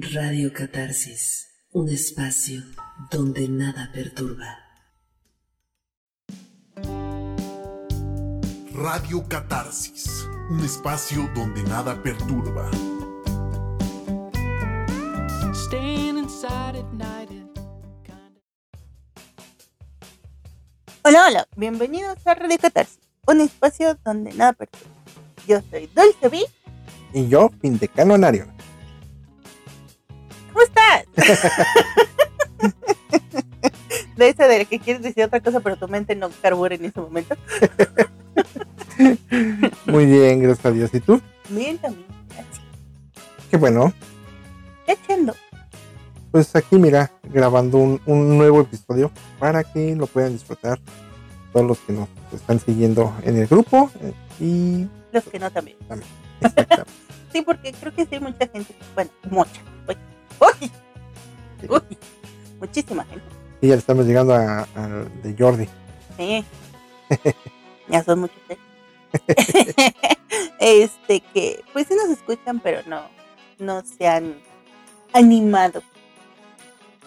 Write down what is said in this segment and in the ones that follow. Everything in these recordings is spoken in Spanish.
Radio Catarsis, un espacio donde nada perturba. Radio Catarsis, un espacio donde nada perturba. Hola, hola, bienvenidos a Radio Catarsis, un espacio donde nada perturba. Yo soy Dulce B. Y yo, Pintecano Nario. ¿Cómo estás? de ese de que quieres decir otra cosa, pero tu mente no carbura en ese momento. Muy bien, gracias a Dios. ¿Y tú? Bien, también. Gracias. Qué bueno. ¿Qué echando? Pues aquí, mira, grabando un, un nuevo episodio para que lo puedan disfrutar todos los que nos están siguiendo en el grupo eh, y Los que no también. también. Exactamente. Sí, porque creo que sí hay mucha gente. Bueno, mucha. Uy, uy, Sí. uy, muchísima gente. Y ya estamos llegando a- al de Jordi. Sí. ya son muchos. ¿eh? este que, pues sí nos escuchan, pero no, no se han animado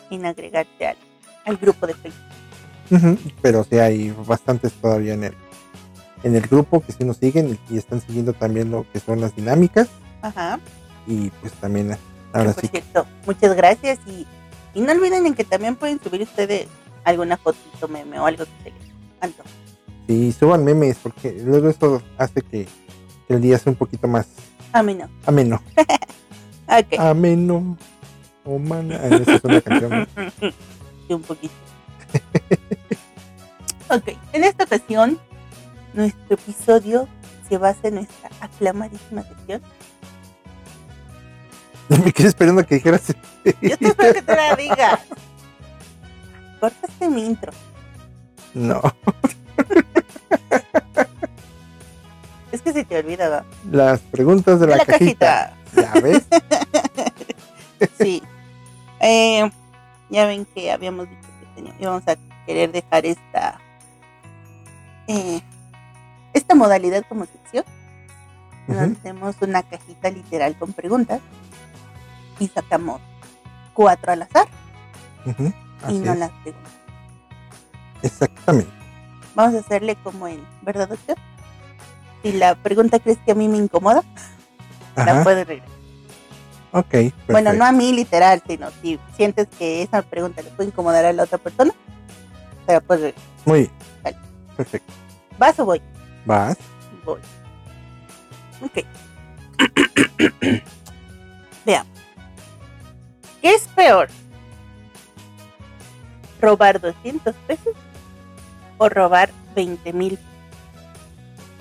en agregarse al, al grupo de Facebook. Pero sí hay bastantes todavía en el, en el grupo que sí nos siguen y están siguiendo también lo que son las dinámicas. Ajá. Y pues también ahora por sí. cierto, muchas gracias y, y no olviden en que también pueden subir ustedes alguna fotito, meme o algo que se les antoje. Sí, suban memes porque luego eso hace que, el día sea un poquito más ameno. Ameno. Oh, man. Ah, esa es una canción. un poquito. ok, en esta ocasión, nuestro episodio se basa en nuestra aclamadísima sección. Me quedé esperando que dijeras. Yo te espero que te la digas. Cortaste mi intro. No, Es que se te olvida, ¿va? las preguntas de la, De la cajita. ¿Ya ves? Sí. Eh, ya ven que habíamos dicho que íbamos a querer dejar esta eh, esta modalidad como sección. Nos Ujú. hacemos una cajita literal con preguntas y sacamos cuatro al azar y no es. las preguntas. Exactamente. Vamos a hacerle como en ¿verdad, doctor? Si la pregunta crees que a mí me incomoda, la puedes regresar. Ok. Bueno, no a mí literal, sino si sientes que esa pregunta le puede incomodar a la otra persona, pero pues Muy bien. Vale. Perfecto. vas o voy. Vas. Voy. Ok. Veamos. ¿Qué es peor? ¿Robar 200 pesos o robar 20 mil?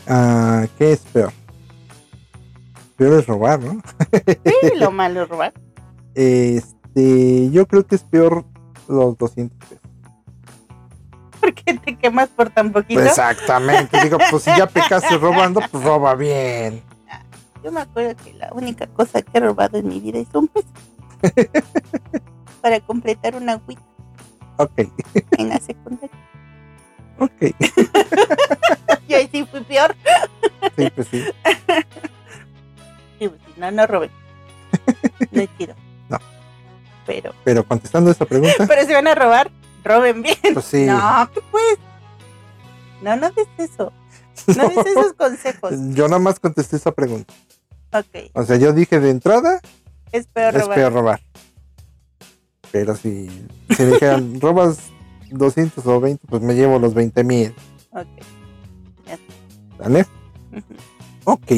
Ah, ¿Qué es peor? Peor es robar, ¿no? Sí, lo malo es robar. Este, yo creo que es peor los 200 pesos. ¿Por qué te quemas por tan poquito? Exactamente. Digo, pues si ya pecaste robando, pues roba bien. Yo me acuerdo que la única cosa que he robado en mi vida es un peso. Para completar una WIT Ok, en la secundaria. ok. Y ahí sí fui peor. Sí, pues sí. Sí, pues, no, no robé. No es chido. No. Pero, Pero contestando esta pregunta, pero si van a robar, roben bien. pues sí. No, ¿qué pues? No, no des eso. No des esos consejos. Yo nada más contesté esa pregunta. Ok, O sea, yo dije de entrada, es peor es robar. peor robar. Pero si, si me dijeran, robas 200 o 20, pues me llevo los 20 mil. Ok. ¿Vale? Ok.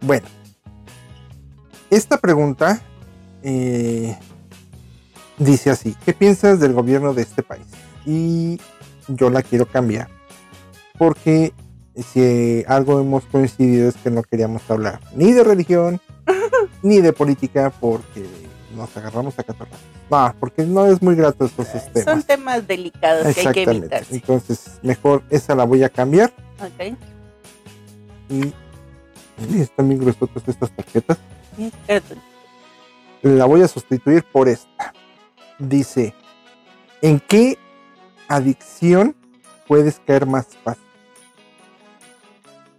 Bueno. Esta pregunta eh, dice así, ¿qué piensas del gobierno de este país? Y yo la quiero cambiar. Porque si algo hemos coincidido es que no queríamos hablar ni de religión, ni de política, porque nos agarramos a catorrazos. No, porque no es muy grato estos Son temas. temas delicados que hay que evitarse. Entonces, mejor esa la voy a cambiar. Ok. Y, y están bien gruesotas estas tarjetas. Sí. La voy a sustituir por esta. Dice, ¿en qué adicción puedes caer más fácil?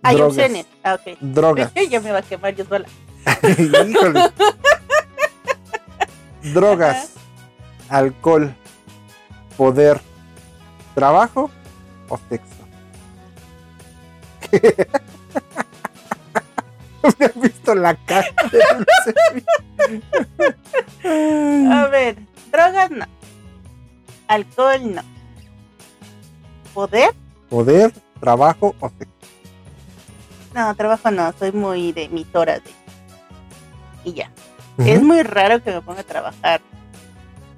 Hay Drogas. opciones. Ah, ok. Drogas. ya me va a quemar yo sola. Híjole. drogas, alcohol, poder, trabajo o sexo. Me has visto la cara. A ver, drogas no. Alcohol no. ¿Poder? Poder, trabajo o sexo. No, trabajo no. Soy muy de mis horas de... Y ya. Es muy raro que me ponga a trabajar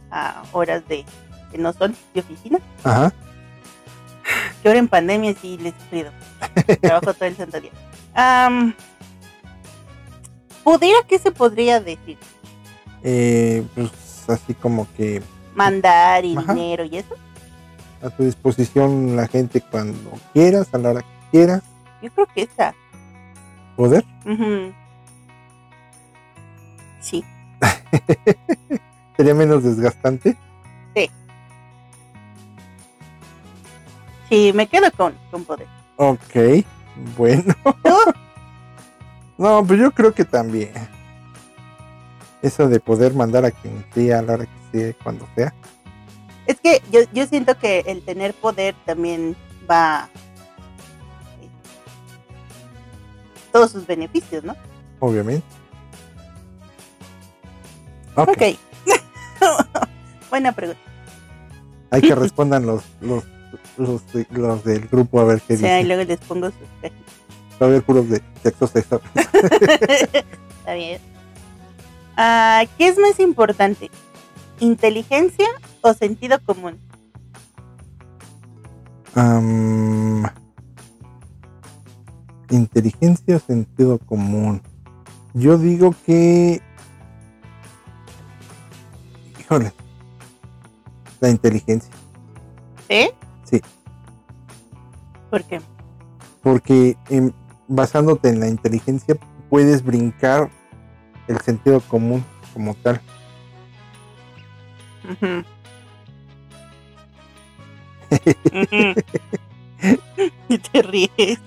a horas de que no son de oficina. Ajá. Que ahora en pandemia sí les sufrido. Trabajo todo el santo día. Am, ¿Poder a qué se podría decir? Eh, pues así como que Mandar y Ajá. dinero y eso. a tu disposición la gente cuando quieras, a la hora que quieras. Yo creo que esa. Poder. Ujú. Sí. Sería menos desgastante. Sí, me quedo con, con poder. Ok, bueno. ¿Tú? No, pues yo creo que también. Eso de poder mandar a quien sea a la hora que sea, cuando sea. Es que yo, yo siento que el tener poder también va. eh, Todos sus beneficios, ¿no? Obviamente. Ok, Ok. Buena pregunta. hay que respondan los, los, los, los del grupo a ver qué O sea, y dicen. luego les pongo sus cajitas. Va a haber puros de sexo, sexo. Está bien. Ah, ¿Qué es más importante? ¿Inteligencia o sentido común? Inteligencia o sentido común. Yo digo que. La inteligencia. ¿Sí? Sí. ¿Por qué? Porque em, basándote en la inteligencia puedes brincar el sentido común como tal. Ujú. Y te ríes.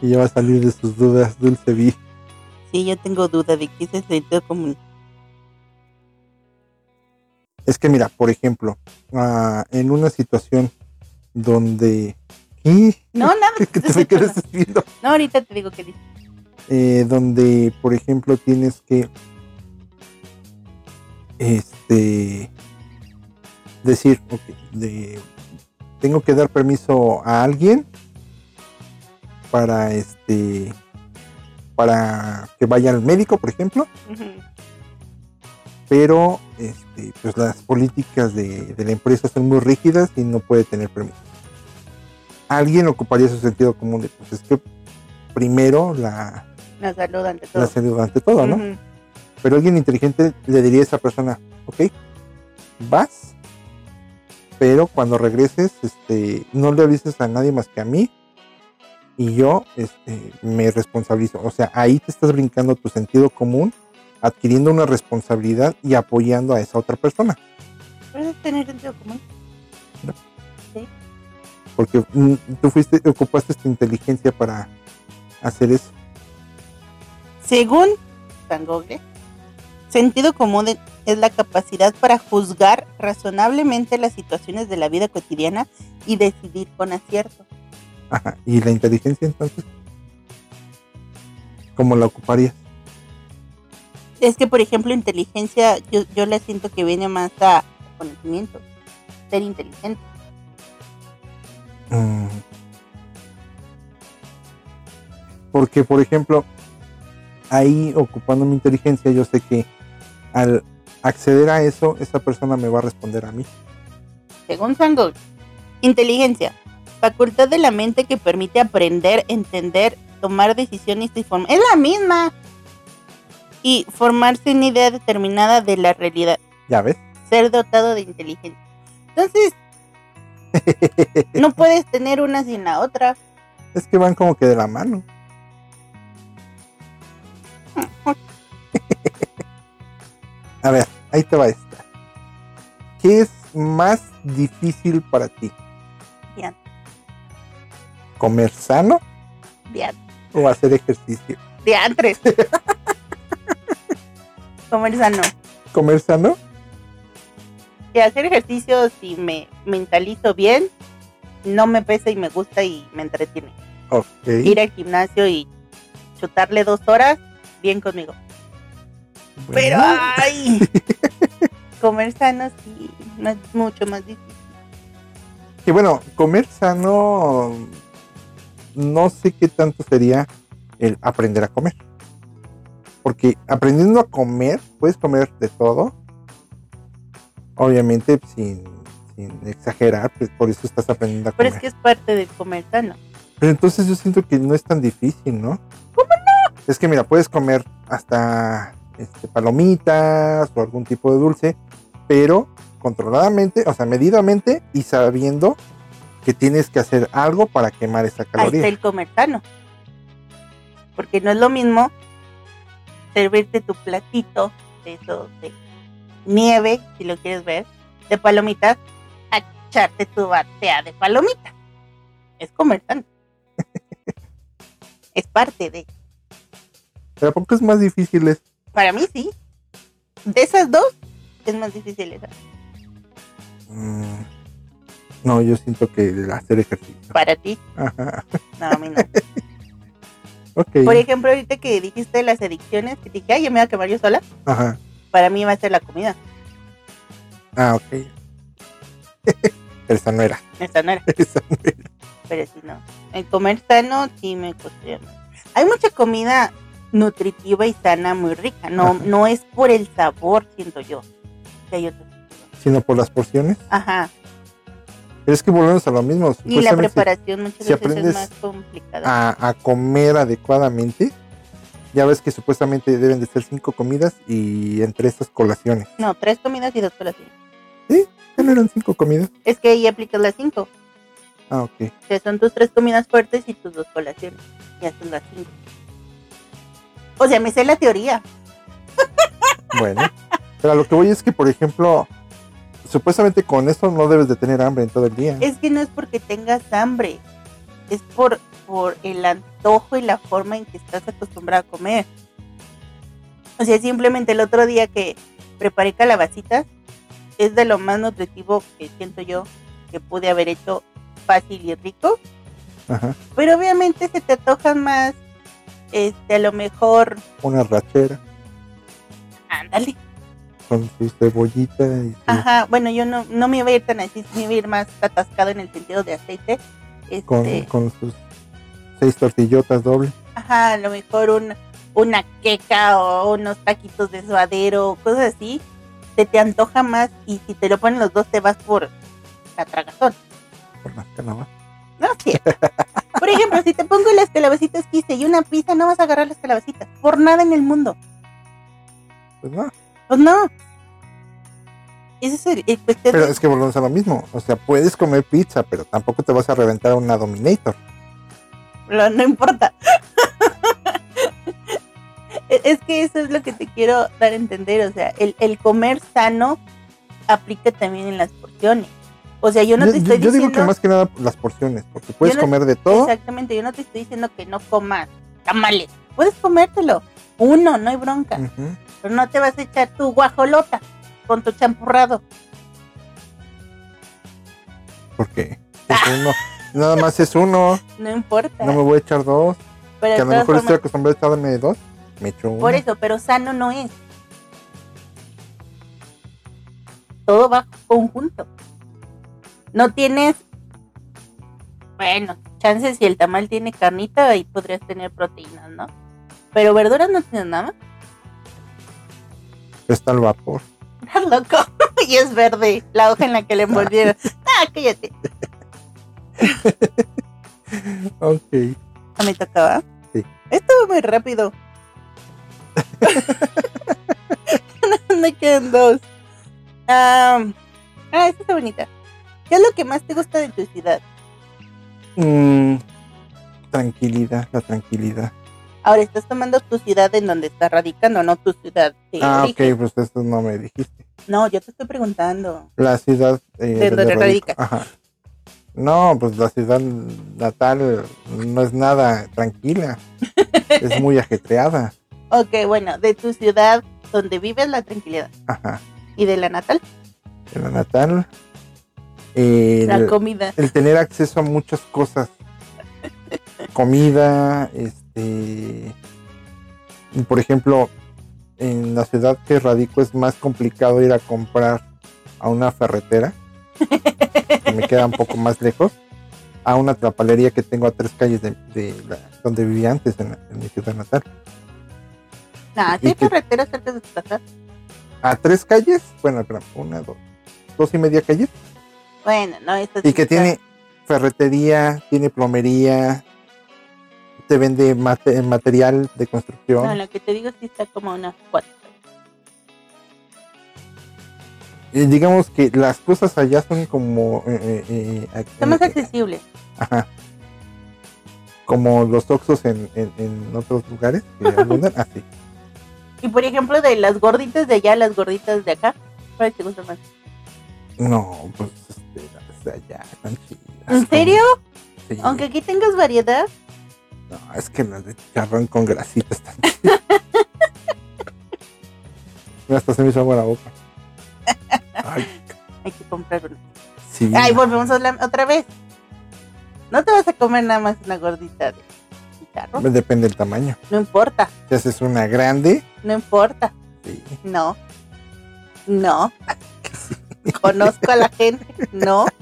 Y ya va a salir de sus dudas, Dulce Vi. Sí, yo tengo duda de qué es el sentido común. Es que mira, por ejemplo, ah, en una situación donde... ¿Qué? No, nada. ¿Qué, qué te me quedas viendo? No, ahorita te digo que dice. eh, donde, por ejemplo, tienes que este decir, ok, de, tengo que dar permiso a alguien para este para que vaya al médico, por ejemplo, Ujú. Pero este, pues las políticas de, de la empresa son muy rígidas y no puede tener permiso. Alguien ocuparía su sentido común de, pues es que primero la, La salud ante todo. la salud ante todo, ¿no? Pero alguien inteligente le diría a esa persona, ok, vas, pero cuando regreses, este, no le avises a nadie más que a mí y yo este, me responsabilizo. O sea, ahí te estás brincando tu sentido común, adquiriendo una responsabilidad y apoyando a esa otra persona. ¿Puedes tener sentido común? Porque mm, tú fuiste, ocupaste tu inteligencia para hacer eso. Según Van Gogh, sentido común es la capacidad para juzgar razonablemente las situaciones de la vida cotidiana y decidir con acierto. Ajá. Y la inteligencia entonces, ¿cómo la ocuparías? Es que, por ejemplo, inteligencia, yo, yo la siento que viene más a conocimiento, ser inteligente. Mm. Porque, por ejemplo, ahí ocupando mi inteligencia, yo sé que al acceder a eso, esa persona me va a responder a mí. Según Gogh, inteligencia, facultad de la mente que permite aprender, entender, tomar decisiones y formar. Es la misma. Y formarse una idea determinada de la realidad. ¿Ya ves? Ser dotado de inteligencia. Entonces, no puedes tener una sin la otra. Es que van como que de la mano. A ver, ahí te va esta. ¿Qué es más difícil para ti? Bien, ¿Comer sano bien, o hacer ejercicio? diantres. Comer sano. ¿Comer sano? Que hacer ejercicio, si me mentalizo bien, no me pesa y me gusta y me entretiene. Ir al gimnasio y chutarle dos horas, bien conmigo. Pero, ay, comer sano sí, no es mucho más difícil. que bueno, comer sano, no sé qué tanto sería el aprender a comer. Porque aprendiendo a comer, puedes comer de todo. Obviamente sin, sin exagerar, pues por eso estás aprendiendo a Pero comer. es que es parte del comer sano. Pero entonces yo siento que no es tan difícil, ¿no? ¿Cómo no? Es que mira, puedes comer hasta este, palomitas o algún tipo de dulce, pero controladamente, o sea, medidamente y sabiendo que tienes que hacer algo para quemar esa Ahí está caloría. el comer sano. Porque no es lo mismo servirte tu platito de eso de nieve, si lo quieres ver, de palomitas, a echarte tu batea de palomitas. Es comer sano. es parte de. Pero ¿a poco es más difícil es? Para mí sí. De esas dos, es más difícil esa. Mm, no, yo siento que el hacer ejercicio. Para ti, Ajá. no, a mí no. Por ejemplo, ahorita que dijiste las adicciones, que dije, ay, yo me voy a quemar yo sola, Ajá. para mí va a ser la comida. Ah, ok. Pero esa no era. Esa no era. Esa no era. pero si no. El comer sano sí me costaría. Hay mucha comida nutritiva y sana muy rica. No, Ajá. no es por el sabor, siento yo. Que hay otros. Sino por las porciones. Ajá. Pero es que volvemos a lo mismo. Y la preparación muchas si veces aprendes es más complicada. a, a comer adecuadamente, ya ves que supuestamente deben de ser cinco comidas y entre estas colaciones. No, tres comidas y dos colaciones. ¿Ya no eran cinco comidas? Es que ahí aplicas las cinco. Ah, ok. O sea, son tus tres comidas fuertes y tus dos colaciones. Ya son las cinco. O sea, me sé la teoría. Bueno. Pero a lo que voy es que, por ejemplo, supuestamente con esto no debes de tener hambre en todo el día. Es que no es porque tengas hambre, es por, por el antojo y la forma en que estás acostumbrado a comer. O sea, simplemente el otro día que preparé calabacitas, es de lo más nutritivo que siento yo que pude haber hecho fácil y rico. Ajá. Pero obviamente se te antojan más, este, a lo mejor, Una rachera ándale. Con su cebollita y su- Ajá, bueno, yo no, no me iba a ir tan así, me iba a ir más atascado en el sentido de aceite. Este, con, con sus seis tortillotas doble. Ajá, a lo mejor un, una queca o unos taquitos de suadero, cosas así, se te antoja más y si te lo ponen los dos te vas por la tragazón. Por las calabazas. No es cierto. Por ejemplo, si te pongo las calabacitas que hice y una pizza, no vas a agarrar las calabacitas. Por nada en el mundo. Pues no. Pues no. Ese es el, el cuestión Pero es que volvemos a lo mismo. O sea, puedes comer pizza, pero tampoco te vas a reventar una Dominator. Lo- no importa. E- es que eso es lo que te quiero dar a entender. O sea, el, el comer sano aplica también en las porciones. O sea, yo no yo te yo- estoy yo digo diciendo. que más que nada las porciones, porque puedes no- comer de todo. Exactamente, yo no te estoy diciendo que no comas tamales. Puedes comértelo. Uno, no hay bronca. Ujú. Pero no te vas a echar tu guajolota con tu champurrado. Porque es uno. Nada más es uno. No importa. No me voy a echar dos. pero Que a lo mejor estoy formas, acostumbrado a echarme dos. Me echo uno. por eso, pero sano no es. Todo va conjunto. No tienes, bueno, chances si el tamal tiene carnita, ahí podrías tener proteínas, ¿no? Pero verduras no tienes nada más. Está al vapor. Estás loco. y es verde la hoja en la que le envolvieron. ah, cállate. Ok. ¿A me tocaba? Sí. Estuvo muy rápido. me quedan dos. Ah, ah, esta está bonita. ¿Qué es lo que más te gusta de tu ciudad? Mm, tranquilidad, la tranquilidad. Ahora, estás tomando tu ciudad en donde estás radicando, no tu ciudad de Ah, origen. ok, pues eso no me dijiste. No, yo te estoy preguntando. La ciudad eh, De donde radicas. Ajá. No, pues la ciudad natal no es nada tranquila. es muy ajetreada. Ok, bueno, de tu ciudad, donde vives la tranquilidad. Ajá. Y de la natal, De la natal. El, la comida. el tener acceso a muchas cosas. Comida, este. Por ejemplo, en la ciudad que radico es más complicado ir a comprar a una ferretera, que me queda un poco más lejos, a una trapalería que tengo a tres calles de, de la- donde vivía antes, en, la- en mi ciudad natal. Nah, ¿Y ¿sí hay qué? carreteras cerca de tu casa? A tres calles, bueno, una, dos, dos y media calles, Bueno, no, eso y que tiene ferretería, tiene plomería, te vende mate- material de construcción. No, lo que te digo sí está como unas cuatro. Eh, digamos que las cosas allá son como eh, eh, eh, ac- Está más eh, accesible. ajá, como los oxos en, en, en otros lugares que abundan así Y por ejemplo, de las gorditas de allá, las gorditas de acá, ¿cuál te gusta más? no pues este, las de allá están chidas ¿En serio? Sí. Aunque aquí tengas variedad, no es que las de chicharrón con grasita están hasta se me hizo agua la boca ay hay que comprar una. sí Ay, volvemos otra vez. No te vas a comer nada más una gordita de chicharro. depende del tamaño No importa, si haces una grande no importa. sí No. No. Conozco a la gente. No.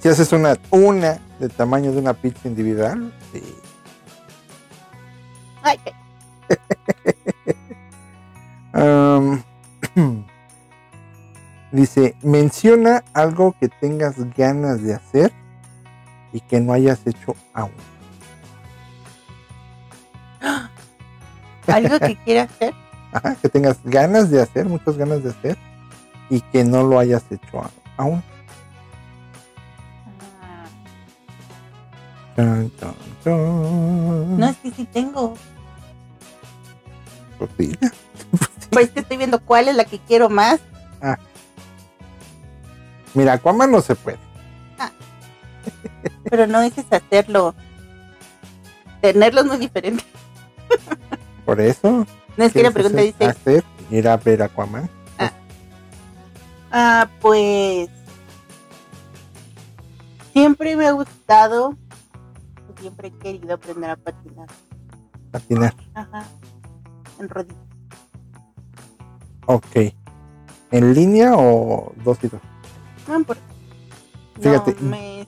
Si haces una una del tamaño de una pizza individual sí Ay, dice, menciona algo que tengas ganas de hacer y que no hayas hecho aún. Algo que quiera hacer. Ajá, que tengas ganas de hacer, muchas ganas de hacer y que no lo hayas hecho aún. No, es que sí tengo. Pues dile. Pero es que estoy viendo cuál es la que quiero más. Mira, Aquaman no se puede. Pero no dejes hacerlo. Tenerlo es muy diferente. Por eso. No es que la ¿quieres pregunta hacer- dice, hacer, ir a ver Aquaman. ah, pues siempre me ha gustado, siempre he querido aprender a patinar. Patinar. Ajá. En rodillas. Ok. ¿En línea o dos y dos? No importa. Fíjate. No, me-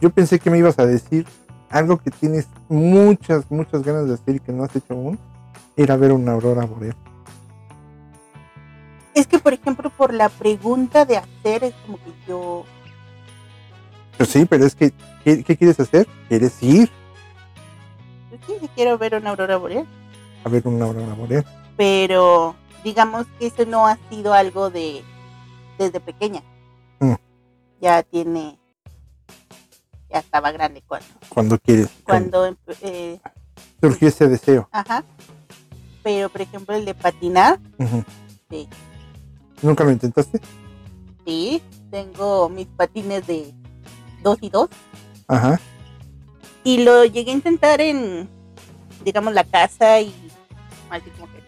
Yo pensé que me ibas a decir algo que tienes muchas, muchas ganas de hacer y que no has hecho aún. Ir a ver una aurora boreal. Es que, por ejemplo, por la pregunta de hacer, es como que yo. Pues sí, pero es que, ¿qué, qué quieres hacer? ¿Quieres ir Yo sí, quiero ver una aurora boreal. a ver una aurora boreal? Pero digamos que eso no ha sido algo de. desde pequeña. Mm. Ya tiene. Ya estaba grande cuando. Cuando quieres. Cuando. eh, surgió ese deseo. ajá. Pero, por ejemplo, el de patinar. Sí. ¿Nunca lo intentaste? sí. Tengo mis patines de dos y dos. Ajá. Y lo llegué a intentar en, digamos, la casa y así como que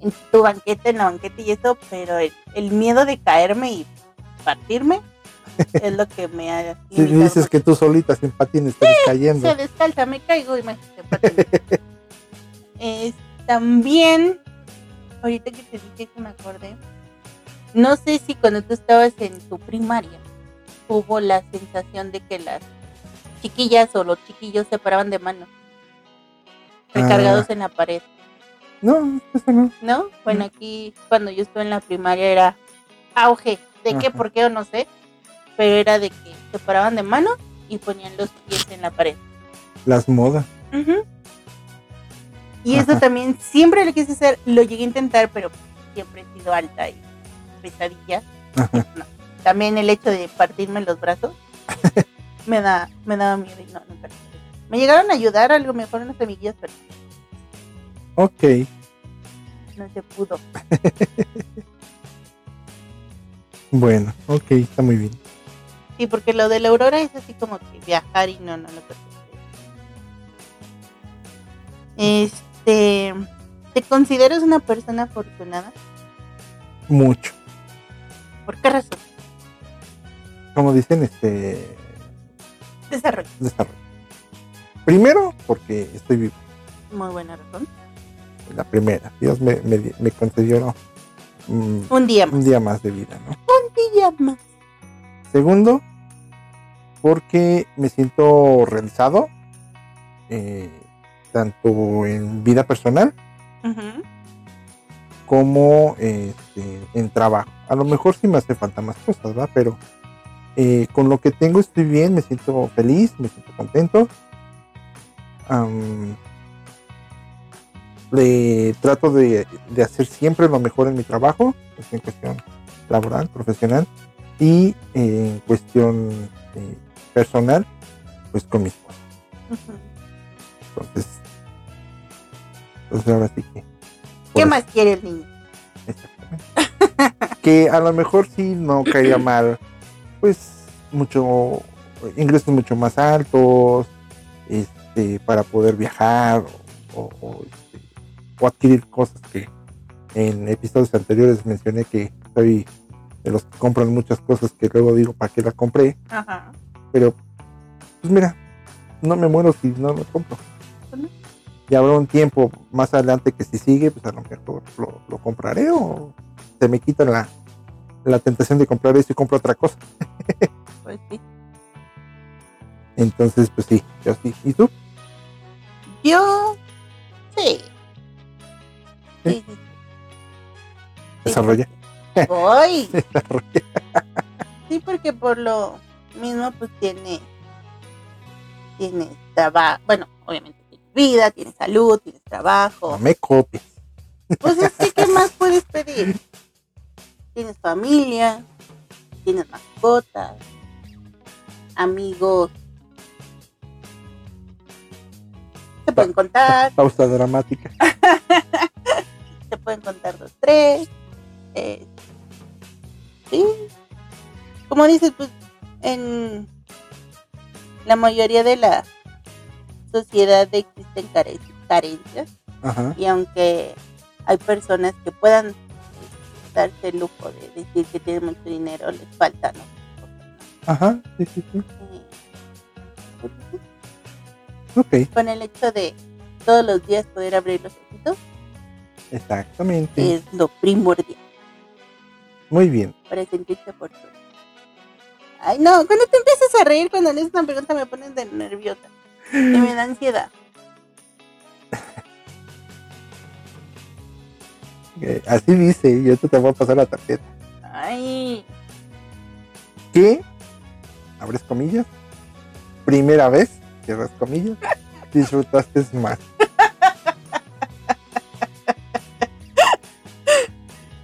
en tu banqueta, en la banqueta y eso, pero el, el miedo de caerme y partirme es lo que me ha Si dices que tú solita sin patines estás cayendo. se descalza, me caigo. Es, también, ahorita que te dije que me acordé, no sé si cuando tú estabas en tu primaria hubo la sensación de que las chiquillas o los chiquillos se paraban de manos recargados en la pared, No, eso no. ¿no? Bueno, aquí cuando yo estuve en la primaria era auge, de qué, Ajá. por qué o no sé, pero era de que se paraban de manos y ponían los pies en la pared. Las modas. Y eso también siempre lo quise hacer, lo llegué a intentar, pero siempre he sido alta y pesadilla. Ajá. No. También el hecho de partirme los brazos me da me daba miedo y no, nunca. Me llegaron a ayudar a lo mejor unas semillas, pero Ok. no se pudo. Bueno, ok, está muy bien. Sí, porque lo de la aurora es así como que viajar y no, no lo permite. ¿Te, ¿Te consideras una persona afortunada? Mucho. ¿Por qué razón? Como dicen, este. Desarrollo. Desarrollo. Primero, porque estoy vivo. Muy buena razón. La primera. Dios me, me, me concedió mm, un día más. Un día más de vida, ¿no? Un día más. Segundo, porque me siento realizado, eh, tanto en vida personal como este, en trabajo. A lo mejor sí me hace falta más cosas, ¿verdad? Pero eh, con lo que tengo estoy bien, me siento feliz, me siento contento. Le trato de, de hacer siempre lo mejor en mi trabajo, pues, en cuestión laboral, profesional, y eh, en cuestión eh, personal, pues con mi esposa. Ujú. Entonces, entonces ahora sí que. ¿Qué eso- más quiere el niño? Exactamente. que a lo mejor sí no caería mal, pues mucho ingresos mucho más altos, este, para poder viajar o, o, este, o adquirir cosas que en episodios anteriores mencioné que soy de los que compran muchas cosas que luego digo para qué la compré, Ajá. pero pues mira, no me muero si no lo compro. Ujú. Y habrá un tiempo más adelante que si sigue, pues a lo mejor lo, lo compraré o se me quita la, la tentación de comprar eso y compro otra cosa. Pues sí. Entonces, pues sí, yo sí. ¿Y tú? Yo. Sí. Sí, sí. Desarrolla. Voy. Desarrolla. Sí, porque por lo mismo, pues tiene. Tienes trabajo. Bueno, obviamente tienes vida, tienes salud, tienes trabajo. No me copies. Pues es que, ¿qué más puedes pedir? Tienes familia, tienes mascotas, amigos. Se pueden contar, Pausa dramática. se pueden contar dos, tres. eh, sí. Como dices, pues en la mayoría de la sociedad existen care- carencias. Ajá. y aunque hay personas que puedan darse el lujo de decir que tienen mucho dinero, les falta, ¿no? Ajá. Sí, sí, sí. Eh, Ok. Con el hecho de todos los días poder abrir los ojitos Exactamente. es lo primordial Muy bien. para sentirse oportuno. Ay, no, cuando te empiezas a reír cuando lees una pregunta me pones de nerviosa y me da ansiedad. Eh, así dice, y yo te voy a pasar la tarjeta. Ay, ¿Qué? Abres comillas. Primera vez, cierras comillas. Disfrutaste más.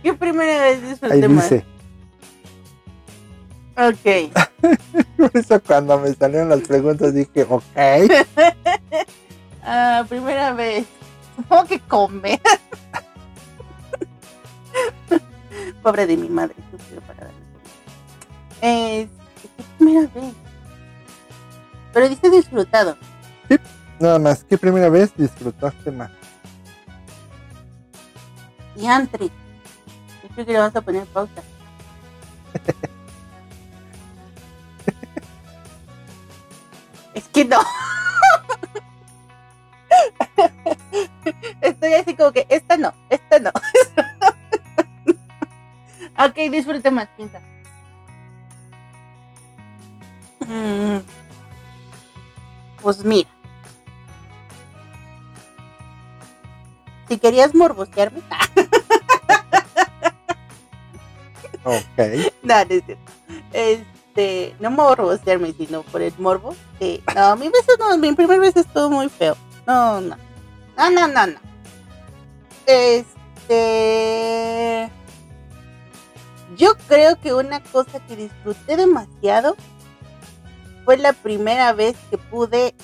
¿qué primera vez Ahí disfruté más? dice. Ok. Por eso cuando me salieron las preguntas dije, ok. Ah, primera vez. Supongo que comer. Pobre de mi madre, comida. Es ¿qué primera vez. Pero dice disfrutado. Nada más, ¿qué primera vez disfrutaste más? Y antes. Yo creo que le vamos a poner pausa. es que no. Estoy así como que esta no, esta no. ok, disfrute más, piensa. Mm, Pues mira. Si querías morbosearme, Ok. No, no es cierto. Este, no morbosearme, sino por el morbo. No, mi beso no, mi primer beso estuvo muy feo. No, no. No, no, no, no. Este. Yo creo que una cosa que disfruté demasiado fue la primera vez que pude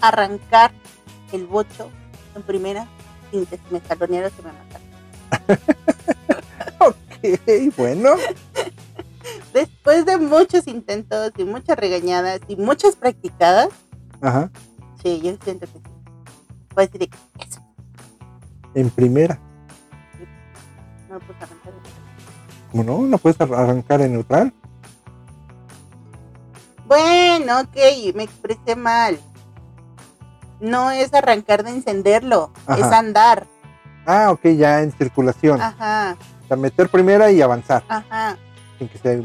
arrancar el bocho en primera sin que me jaloneara que me matara. Ok, bueno. Después de muchos intentos y muchas regañadas y muchas practicadas, Ajá. sí, yo siento que sí. Puedo decir de que eso. En primera. No lo puedes arrancar. ¿Cómo no? ¿No puedes ar- arrancar en neutral? Bueno, ok, me expresé mal. No es arrancar de encenderlo, Ajá. es andar. Ah, ok, ya en circulación. Ajá, O sea, meter primera y avanzar. ajá. Sin que. Se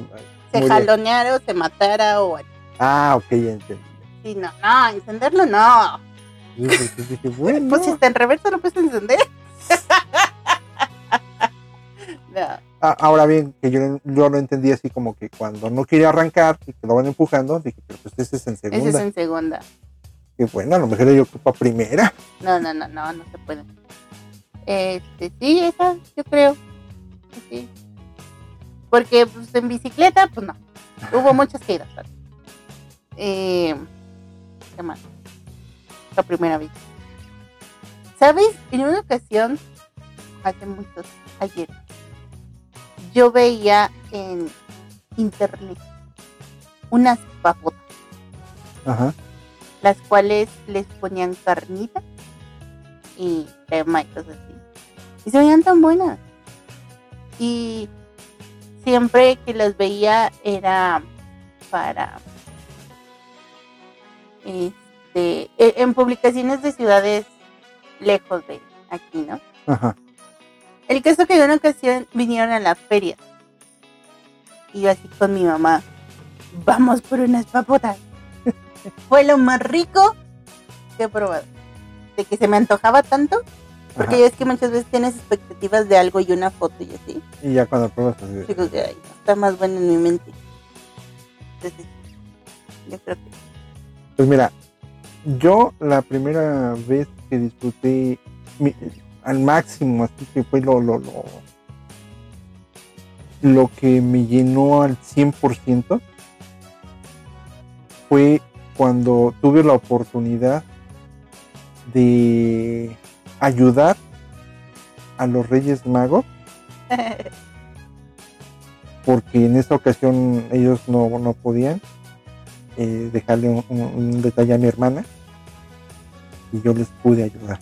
bien. jaloneara o se matara o... Ah, ok, ya entendí. Sí, no, no, encenderlo no. Yo dije, dije, bueno. Pues si está en reverso no puedes encender. no. Ah, ahora bien, que yo, yo lo entendí así como que cuando no quería arrancar y que lo van empujando, dije, pero pues ese es en Ese segunda. es en segunda. Que bueno, a lo mejor yo ocupa primera. No, no, no, no, no se puede. Este, sí, esa, yo creo. Sí. Porque pues, en bicicleta, pues no. Hubo muchas caídas. Eh, ¿Qué más? La primera vez. ¿Sabes? En una ocasión, hace muchos, ayer, yo veía en internet unas papotas Ajá. las cuales les ponían carnita y crema y cosas así. Y se veían tan buenas. Y siempre que las veía era para este e- en publicaciones de ciudades lejos de aquí, ¿no? Ajá. El caso que en una ocasión vinieron a la feria. Y yo así con mi mamá, vamos por unas papotas. Fue lo más rico que he probado. De que se me antojaba tanto, porque ajá. ya es que muchas veces tienes expectativas de algo y una foto y así. Y ya cuando pruebas de- Digo que ay, está más bueno en mi mente. Entonces, yo creo que Pues mira, yo la primera vez que disfruté mi- al máximo, así que fue lo, lo, lo, lo que me llenó al 100% fue cuando tuve la oportunidad de ayudar a los Reyes Magos, porque en esa ocasión ellos no, no podían eh, dejarle un, un- un detalle a mi hermana y yo les pude ayudar.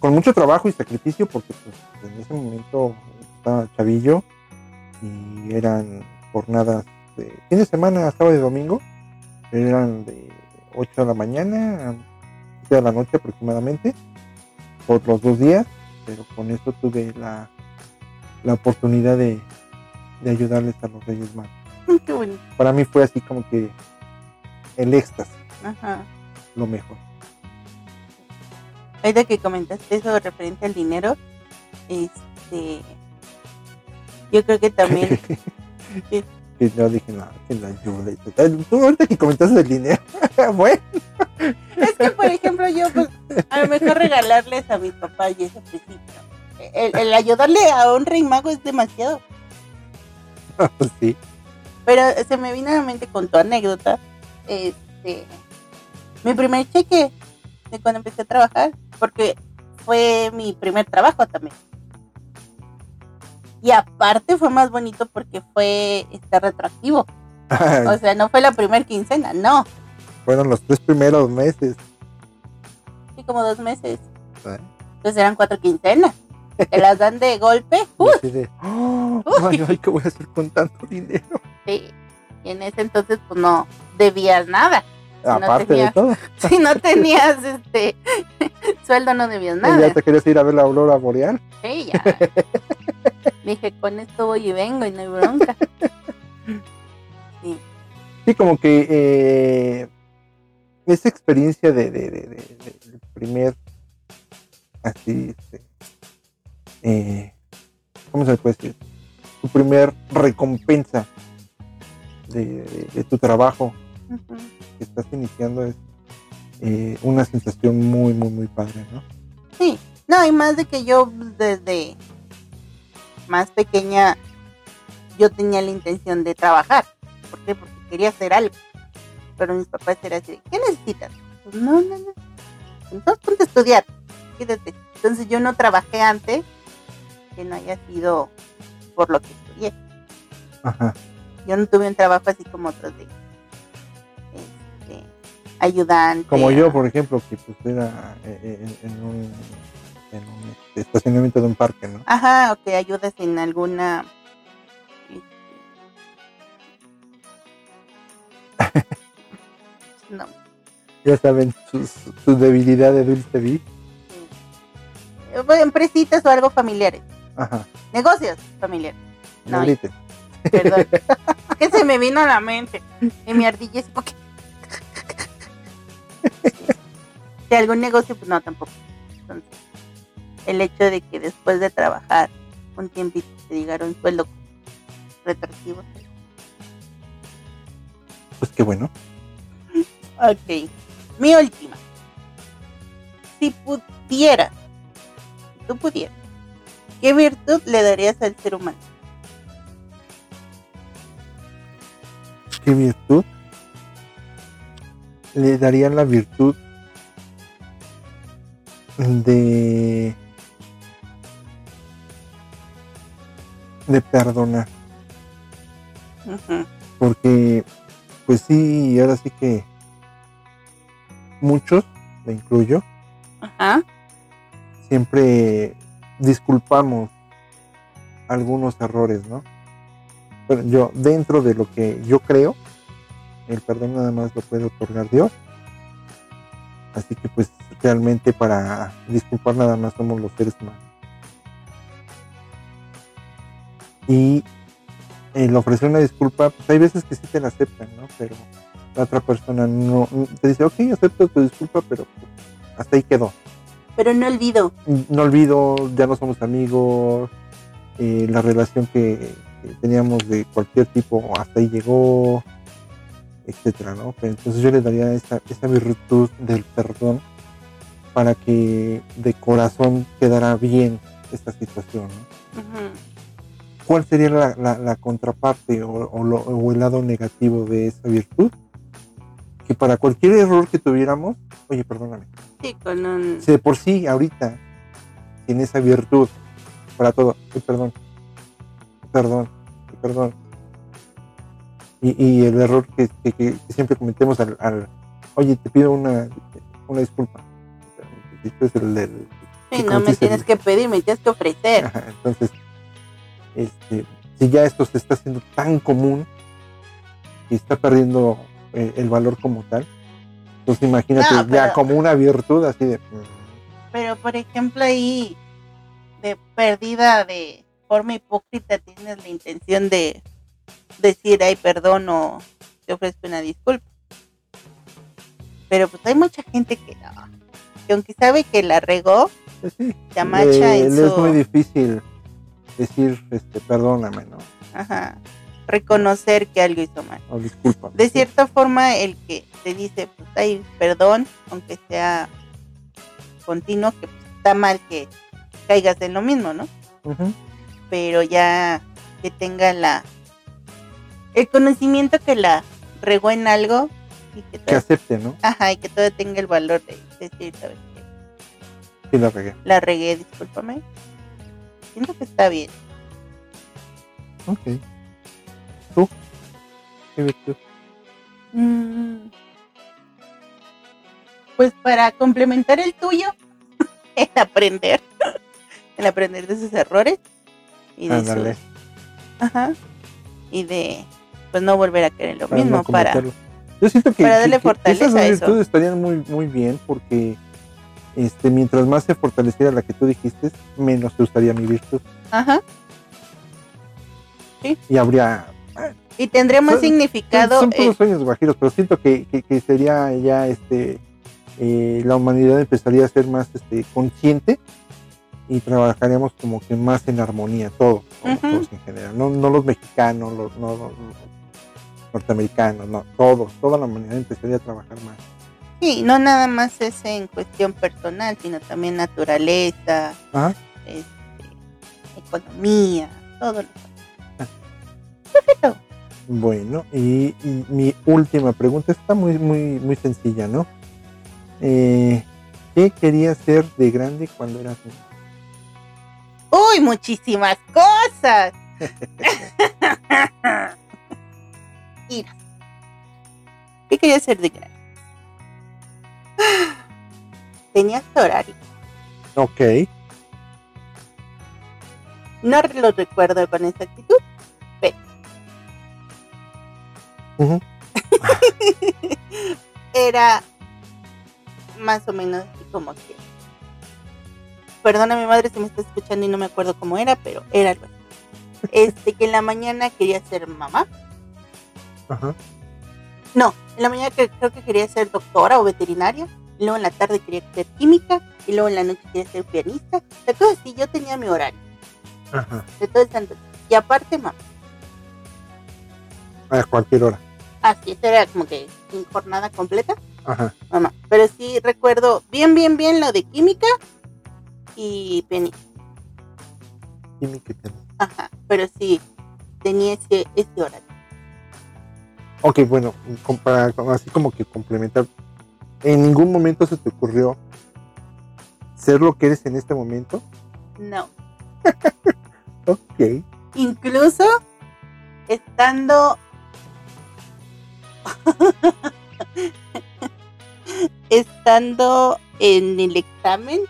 Con mucho trabajo y sacrificio porque pues, en ese momento estaba chavillo y eran jornadas de fin de semana, sábado y domingo, eran de 8 de la mañana a 7 de la noche aproximadamente por los dos días, pero con eso tuve la, la oportunidad de, de ayudarles a los Reyes Magos. Qué bonito. Para mí fue así como que el éxtasis, Ajá. lo mejor. Ahorita que comentaste eso referente al dinero, este, yo creo que también, Y yo dije, no, que la tal. Tú ahorita que comentaste el dinero, bueno, es que por ejemplo yo, pues, a lo mejor regalarles a mis papás y ese principio, el, el ayudarle a un rey mago es demasiado. pues sí. Pero se me vino a la mente con tu anécdota, este, mi primer cheque de cuando empecé a trabajar, porque fue mi primer trabajo también. Y aparte fue más bonito porque fue este retroactivo. O sea, no fue la primer quincena, no. Fueron los tres primeros meses. Sí, como dos meses. ¿eh? Entonces eran cuatro quincenas. Te las dan de golpe. Y ¡Uy! de, "Oh, ay, ay, ¿qué voy a hacer con tanto dinero? Sí. Y en ese entonces, pues no debías nada. Aparte de todo, Si no tenías este sueldo, no debías ya nada. te querías ir a ver la aurora boreal. Sí, ya. Dije, con esto voy y vengo y no hay bronca. Sí. Sí, como que eh, esa experiencia de, de, de- primer, así, este, eh, ¿cómo se puede decir? Tu primer recompensa de, de- de tu trabajo Ujú. Que estás iniciando es eh, una sensación muy, muy, muy padre, ¿no? Sí, no, y más de que yo desde más pequeña yo tenía la intención de trabajar. ¿Por qué? Porque quería hacer algo. Pero mis papás eran así, ¿qué necesitas? Pues, no, no, no. Entonces ponte a estudiar, quédate. Entonces yo no trabajé antes que no haya sido por lo que estudié. Ajá. Yo no tuve un trabajo así como otros de ayudante. Como yo, por ejemplo, que pues era eh, eh, en, en un en un este, estacionamiento de un parque, ¿no? Ajá, o que ayudas en alguna. este, no, Ya saben sus, sus debilidades de Dulce bueno, empresitas o algo familiares. Ajá. Negocios familiares. No No, griten. perdón. que se me vino a la mente. Y mi ardilla es porque. De algún negocio, pues no, tampoco. Entonces, el hecho de que después de trabajar un tiempito te digan un sueldo retroactivo. Pues qué bueno. Ok. Mi última. Si pudieras, si tú pudieras, ¿qué virtud le darías al ser humano? ¿Qué virtud? Le daría la virtud de de perdonar porque pues sí ahora sí que muchos me incluyo siempre disculpamos algunos errores, ¿no? Pero yo, dentro de lo que yo creo, el perdón nada más lo puede otorgar Dios. Así que pues realmente para disculpar nada más somos los seres humanos. Y el ofrecer una disculpa, pues hay veces que sí te la aceptan, ¿no? Pero la otra persona no, te dice, ok, acepto tu disculpa, pero pues, hasta ahí quedó Pero no olvido. no olvido, ya no somos amigos, eh, la relación que, que teníamos de cualquier tipo hasta ahí llegó, etcétera, ¿no? Pero entonces yo le daría esa, esa virtud del perdón para que de corazón quedara bien esta situación. ¿Cuál sería la, la- la contraparte o, o lo- o el lado negativo de esa virtud? Que para cualquier error que tuviéramos, oye, perdóname, Sí, con un. si de por sí ahorita tiene esa virtud para todo, perdón, perdón, perdón. Y, y el error que, que- que siempre cometemos al, al, oye, te pido una, una disculpa. Esto es el del- Sí, no me tienes el- que pedir, me tienes que ofrecer. Ajá, entonces, este, si ya esto se está haciendo tan común y está perdiendo eh, el valor como tal, entonces imagínate No, ya como una virtud así de... mm, Pero, por ejemplo, ahí, de pérdida de forma hipócrita, tienes la intención de decir, ay, perdón, o te ofrezco una disculpa. Pero pues hay mucha gente que no. Que aunque sabe que la regó, pues sí, se amacha le- en le es su- muy difícil decir, este, perdóname, ¿no? ajá, reconocer que algo hizo mal. O disculpa. De cierta forma, el que te dice, pues, ay, perdón, aunque sea continuo, que pues, está mal que caigas en lo mismo, ¿no? Ujú. pero ya que tenga la el conocimiento que la regó en algo y que Que acepte, ¿no? ajá, y que todo tenga el valor de Sí, la regué. La regué, discúlpame. Siento que está bien. Ok. ¿Tú? ¿Qué virtud? Mm. Pues para complementar el tuyo, el aprender, el aprender de sus errores y de Ándale. sus- ajá, y de pues no volver a caer en lo para mismo no para. Yo siento que, para que- darle que- que fortaleza esas dos virtudes estarían muy, muy bien porque este, mientras más se fortaleciera la que tú dijiste, menos se usaría mi virtud. ajá, Y habría... y tendría más Son- significado Son eh, puros sueños guajiros, pero siento que, que- que sería ya este... eh, la humanidad empezaría a ser más este, consciente y trabajaríamos como que más en armonía, todos, como Ujú. todos en general. No, no los mexicanos, los, no, norteamericanos, no, todos, toda la humanidad empezaría a trabajar más. sí, no nada más es en cuestión personal, sino también naturaleza, este, economía, todo lo Bueno, y, y mi última pregunta está muy, muy, muy sencilla, ¿no? Eh, ¿Qué querías ser de grande cuando eras niño? Uy, muchísimas cosas. Mira. ¿Qué quería hacer de grande? Tenía este horario. Ok, No lo recuerdo con exactitud, pero. Era más o menos como que. Perdona mi madre si me está escuchando y no me acuerdo cómo era, pero era algo así. Este, que en la mañana quería ser mamá. Ajá. No, en la mañana que- creo que quería ser doctora o veterinaria. Y luego en la tarde quería ser química. Y luego en la noche quería ser pianista. De todo así, yo tenía mi horario. Ajá. De todo el santo. Y aparte, mamá. A cualquier hora. Así, eso era como que en jornada completa. Ajá. Mamá. Pero sí recuerdo bien, bien, bien lo de química y pianista. Química y piano. Ajá. Pero sí, tenía ese, ese horario. Ok, bueno, para- así como que complementar. ¿En ningún momento se te ocurrió ser lo que eres en este momento? No. Ok. Incluso estando estando en el examen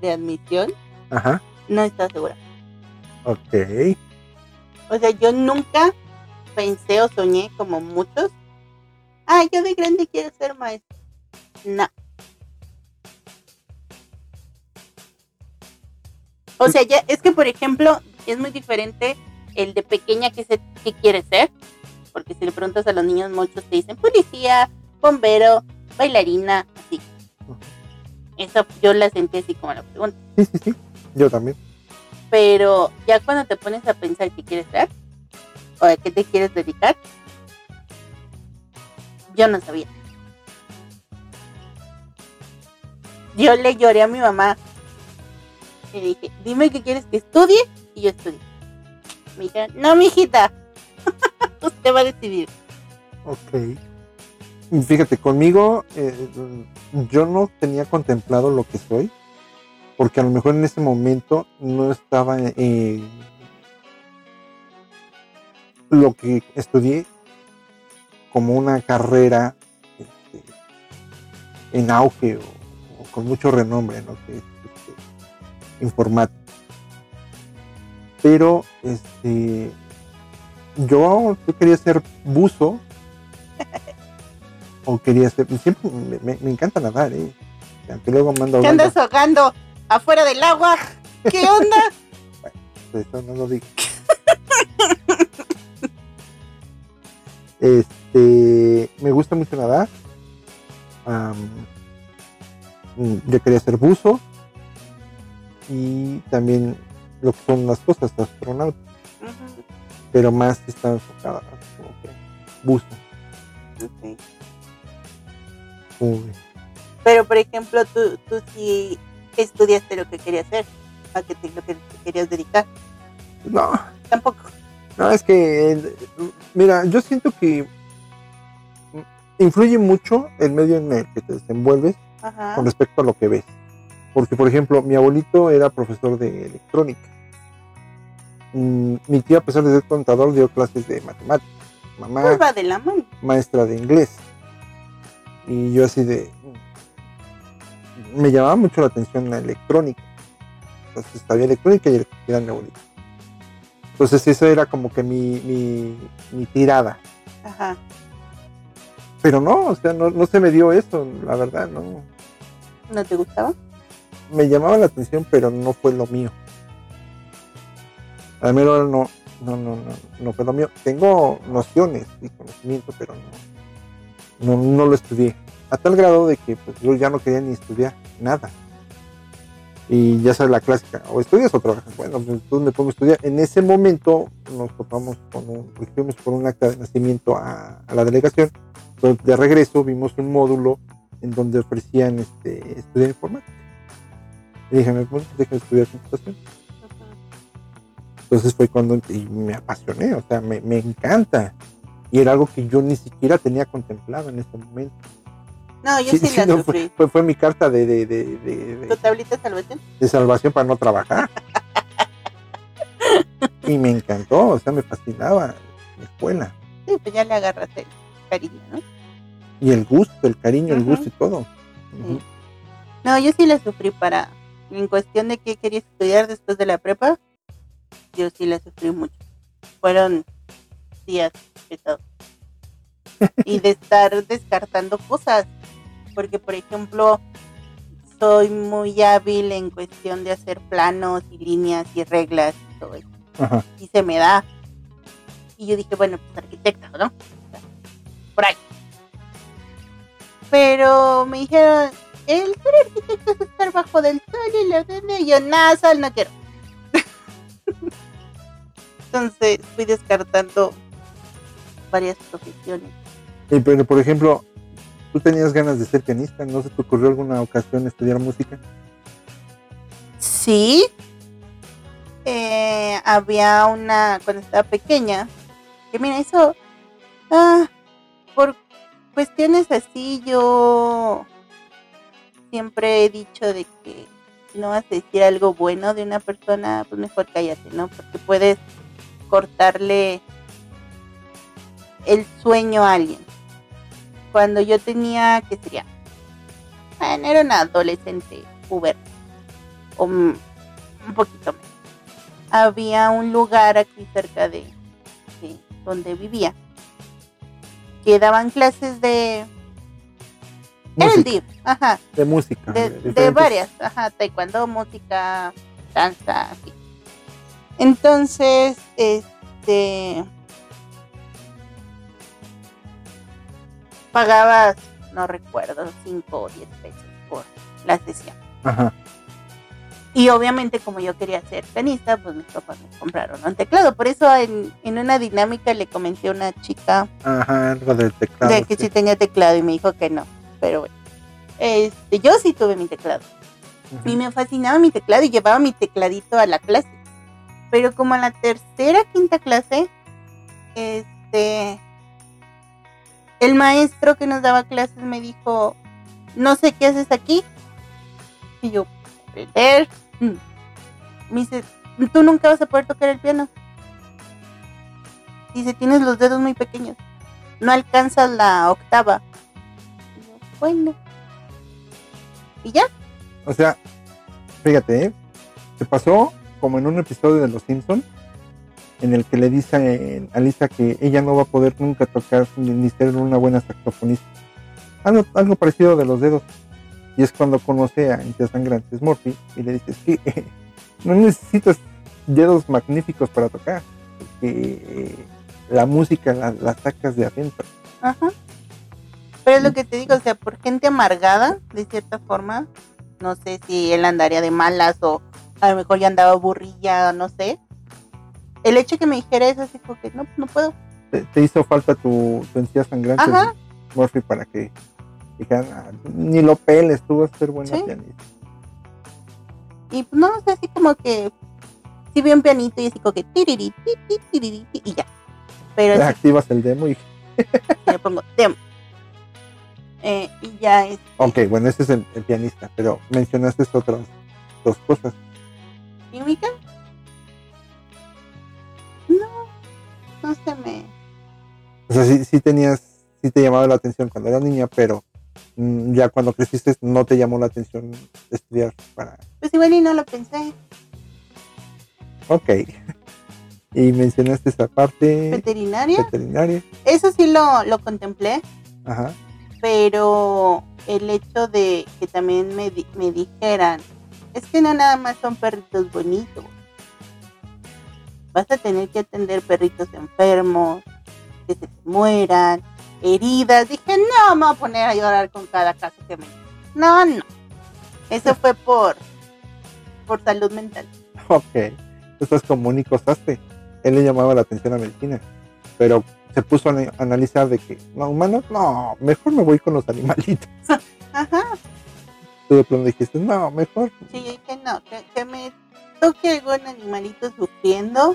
de admisión, Ajá. no estaba segura. Ok. O sea, yo nunca pensé o soñé como muchos. Ah, yo de grande quiero ser maestro. No. O sea, ya es que por ejemplo, es muy diferente el de pequeña que se que quiere ser, porque si le preguntas a los niños muchos te dicen policía, bombero, bailarina, así. Eso yo la sentí así como la pregunta. Sí, sí, sí. Yo también. Pero ya cuando te pones a pensar qué quieres ser o a qué te quieres dedicar, yo no sabía. Yo le lloré a mi mamá y dije, dime qué quieres que estudie y yo estudié. Me dijeron, no, mijita, usted va a decidir. Ok. Fíjate, conmigo eh, yo no tenía contemplado lo que soy, porque a lo mejor en ese momento no estaba eh, lo que estudié como una carrera este, en auge o, o con mucho renombre, ¿no? Que es este, informática. Pero este yo, yo quería ser buzo o quería ser siempre me, me- me encanta nadar eh aunque luego mando ¿Qué andas ahogando afuera del agua? ¿Qué onda? eso no lo digo este me gusta mucho nadar mm, yo quería ser buzo y también lo que son las cosas astronauta Ujú, pero más está enfocada como que buzo. Uy. Pero, por ejemplo, tú, tú sí estudiaste lo que querías hacer, a que te, lo que te querías dedicar. no Tampoco. No, es que, mira, yo siento que influye mucho el medio en el que te desenvuelves Ajá. con respecto a lo que ves. Porque, por ejemplo, mi abuelito era profesor de electrónica. Mm, Mi tía, a pesar de ser contador, dio clases de matemáticas. Mamá, Pues va de la mano. maestra de inglés. Y yo así de... Me llamaba mucho la atención la electrónica. Entonces sabía electrónica y era mi abuelito. Entonces esa era como que mi, mi, mi tirada. Ajá. Pero no, o sea, no, no se me dio eso, la verdad, no. ¿No te gustaba? Me llamaba la atención, pero no fue lo mío. Al menos no, no, no, no, no fue lo mío. Tengo nociones y conocimiento, pero no, no, no lo estudié. A tal grado de que pues, yo ya no quería ni estudiar nada. Y ya sabes la clásica, o estudias o trabajas. Bueno, pues entonces me pongo a estudiar. En ese momento nos topamos con un, pues, fuimos por un acta de nacimiento a, a la delegación. De regreso vimos un módulo en donde ofrecían este, estudiar informática. Y dije, bueno, deja de estudiar computación. Entonces fue cuando y me apasioné, o sea, me, me encanta. Y era algo que yo ni siquiera tenía contemplado en ese momento. No, yo Sí, sí, sí, la no, sufrí. fue, fue, mi carta de, de, de, de- de- ¿Tu tablita de salvación? de salvación para no trabajar. y me encantó, o sea, me fascinaba la escuela. Sí, pues ya le agarraste el cariño, ¿no? Y el gusto, el cariño, el gusto y todo. No, yo sí la sufrí para, en cuestión de qué quería estudiar después de la prepa, yo sí la sufrí mucho. Fueron días pesados. y de estar descartando cosas. Porque, por ejemplo, soy muy hábil en cuestión de hacer planos y líneas y reglas y todo eso. Ajá. Y se me da. Y yo dije, bueno, pues arquitecta, ¿no? Por ahí. Pero me dijeron, el ser arquitecto es estar bajo del sol y la y yo, nada, sol no quiero. Entonces fui descartando varias profesiones. Y, pero, por ejemplo, tú tenías ganas de ser pianista, ¿no se te ocurrió alguna ocasión estudiar música? Sí. Eh, había una, cuando estaba pequeña, que mira, eso, ah, por cuestiones así, yo siempre he dicho de que si no vas a decir algo bueno de una persona, pues mejor cállate, ¿no? Porque puedes cortarle el sueño a alguien. Cuando yo tenía, ¿qué sería? Bueno, era una adolescente, puberta, o un poquito menos. Había un lugar aquí cerca de, de donde vivía que daban clases de era el Música, DIF, ajá, de música. de, de varias, ajá, taekwondo, música, danza, así. Entonces, este pagabas, no recuerdo, 5 o 10 pesos por la sesión. Ajá. Y obviamente como yo quería ser pianista, pues mis papás me compraron un teclado. Por eso en, en una dinámica le comenté a una chica Ajá, algo del teclado. de que sí. sí tenía teclado y me dijo que no. Pero bueno, este, yo sí tuve mi teclado. Y me fascinaba mi teclado y llevaba mi tecladito a la clase. Pero como a la tercera, quinta clase, este, el maestro que nos daba clases me dijo, no sé qué haces aquí. Y yo, aprender. Mm. Me dice, tú nunca vas a poder tocar el piano. Dice, tienes los dedos muy pequeños. No alcanzas la octava. Y yo, bueno. Y ya. O sea, fíjate, ¿eh? se pasó como en un episodio de Los Simpson en el que le dice a Lisa que ella no va a poder nunca tocar ni, ser una buena saxofonista. Algo, algo parecido de los dedos. Y es cuando conoce a Intia Sangrantes Murphy y le dice, sí, no necesitas dedos magníficos para tocar, porque eh, la música la, la sacas de adentro. Ajá. Pero es lo que te digo, o sea, por gente amargada, de cierta forma, no sé si él andaría de malas o a lo mejor ya andaba burrilla, no sé. El hecho que me dijera eso, así como que no, no puedo. Te, te hizo falta tu, tu encía sangrante Ajá. Murphy para que dijeran, "Ah, ni lo peles, tú vas a ser buena Sí. pianista. Y pues, no, o sea, así como que sí vi un pianito y así como que tiriri, ti, ti, tiriri, ti, y ya. Pero activas el demo y, le pongo demo. Eh, y ya es. ok, bueno, ese es el, el pianista, pero mencionaste otras dos cosas. ¿Química? No se me. O sea, sí, sí tenías, sí te llamaba la atención cuando eras niña, pero mm, ya cuando creciste no te llamó la atención estudiar para... Pues igual y no lo pensé. Ok. Y mencionaste esa parte Veterinaria. veterinaria. Eso sí lo, lo contemplé, Ajá. pero el hecho de que también me, me dijeran, es que no nada más son perritos bonitos. Vas a tener que atender perritos enfermos, que se mueran, heridas. Dije, no, me voy a poner a llorar con cada caso que me... No, no. Eso fue por, por salud mental. Ok. Nico Sastre. Él le llamaba la atención a medicina, pero se puso a ana- analizar de que, no, humanos, no, mejor me voy con los animalitos. Ajá. Tú de pronto dijiste, no, mejor. Sí, dije, no, que, que me toque algún animalito sufriendo.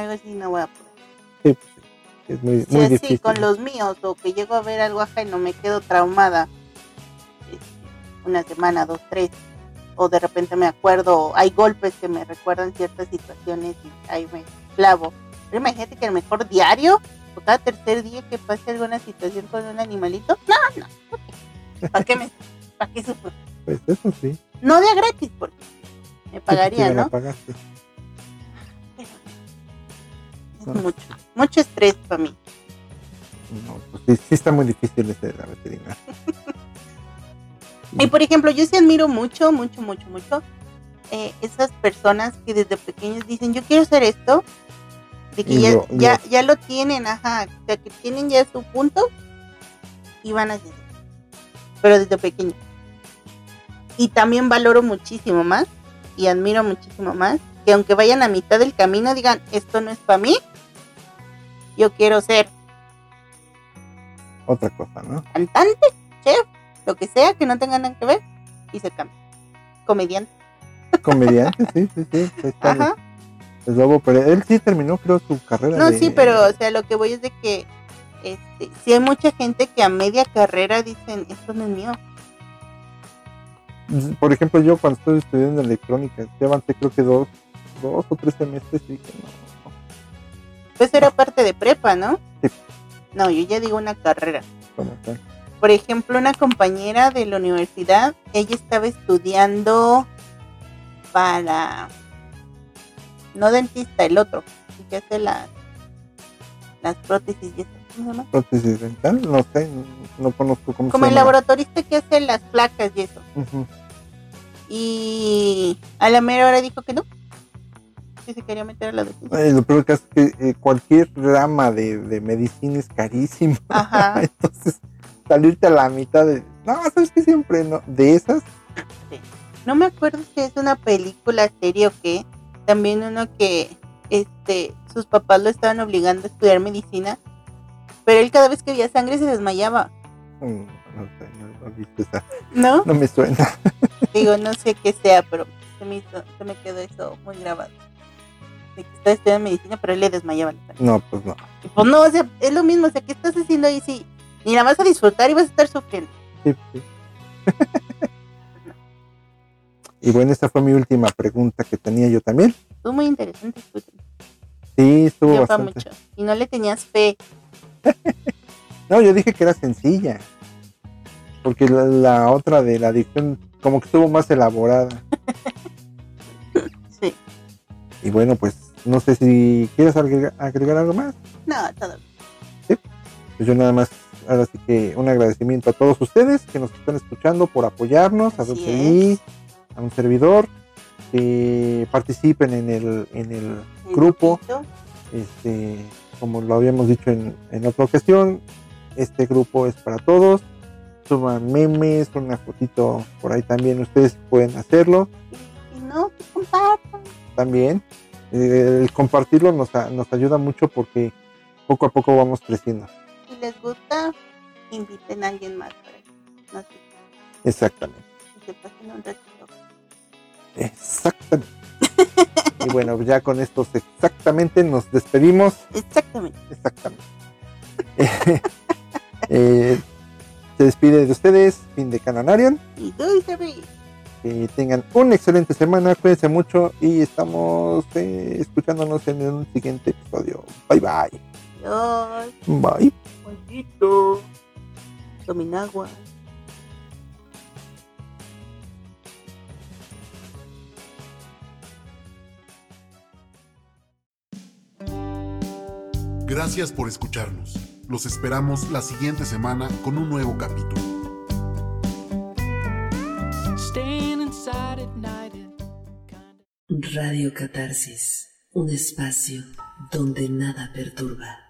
Algo así no voy a poder. Sí, pues, es muy, Si muy así difícil. con los míos o que llego a ver algo ajá y no me quedo traumada este, una semana, dos, tres, o de repente me acuerdo, hay golpes que me recuerdan ciertas situaciones y ahí me clavo. Pero imagínate que lo mejor diario o cada tercer día que pase alguna situación con un animalito, no, no, ¿para qué me, para qué sufro? Pues eso sí. No de gratis, porque me pagaría, ¿no? pagaste. Mucho, mucho estrés para mí. no, pues sí, sí está muy difícil ese de la veterinaria. Y por ejemplo, yo sí admiro mucho, mucho, mucho, mucho eh, esas personas que desde pequeños dicen, yo quiero hacer esto, de que ya, lo- ya, lo- ya lo tienen, ajá, o sea, que tienen ya su punto y van a hacer. Pero desde pequeño. Y también valoro muchísimo más y admiro muchísimo más que aunque vayan a mitad del camino digan, esto no es para mí, yo quiero ser Otra cosa, ¿no? cantante, chef, lo que sea, que no tenga nada que ver, y se cambia. Comediante. Comediante, sí, sí, sí. está el- Ajá. el lobo, pero él sí terminó, creo, su carrera. No, de- sí, pero o sea, lo que voy es de que este, sí hay mucha gente que a media carrera dicen, esto no es mío. Por ejemplo, yo cuando estoy estudiando electrónica, ya avancé creo que dos, dos o tres semestres y dije, no, Pues era parte de prepa, ¿no? Sí. No, yo ya digo una carrera. como tal. Por ejemplo, una compañera de la universidad, ella estaba estudiando para, no dentista, el otro, el que hace las, las prótesis y eso. ¿Cómo se llama? prótesis dental, no sé, no, no conozco cómo Como se el llama. laboratorista que hace las placas y eso. Y a la mera hora dijo que no. Se quería meter a la docencia. Lo peor que es que eh, cualquier rama de, de medicina es carísimo. Ajá. Entonces, salirte a la mitad de. No, sabes que siempre no. De esas, No me acuerdo si es una película, serie o qué. También uno que este sus papás lo estaban obligando a estudiar medicina. Pero él cada vez que veía sangre se desmayaba. mm, no sé, no, no esa. ¿No? No me suena. Digo, no sé qué sea, pero se me, hizo- se me quedó eso muy grabado. De que estaba estudiando medicina, pero él le desmayaba. No, pues no. Y pues no, o sea, es lo mismo. O sea, ¿qué estás haciendo ahí? Sí, ni la vas a disfrutar y vas a estar sufriendo. Sí, sí. y bueno, esta fue mi última pregunta que tenía yo también. Estuvo muy interesante. Sí, estuvo Yo bastante. mucho. Y no le tenías fe. No, yo dije que era sencilla. Porque la, la otra de la adicción, como que estuvo más elaborada. Sí. Y bueno, pues no sé si quieres agregar, agregar algo más. No, todo bien. Pues yo nada más, ahora sí que un agradecimiento a todos ustedes que nos están escuchando por apoyarnos, a Así Dulce a un servidor, que participen en el, en el El grupo. grupito. Este, como lo habíamos dicho en, en otra ocasión, este grupo es para todos. Suban memes, una fotito por ahí también, ustedes pueden hacerlo Y, y no, compartan. también. Eh, el compartirlo nos, ayuda mucho porque poco a poco vamos creciendo. Si les gusta, inviten a alguien más para que Exactamente. que se pasen un ratito. Exactamente. y bueno, ya con estos exactamente nos despedimos. Exactamente. Exactamente. Eh, se despide de ustedes, fin de Cananarian. Y dulce Rey. Que tengan una excelente semana, cuídense mucho y estamos eh, escuchándonos en un siguiente episodio. Bye bye. Adiós. Bye. Maldito. Tomen agua. Gracias por escucharnos. Los esperamos la siguiente semana con un nuevo capítulo. Radio Catarsis, un espacio donde nada perturba.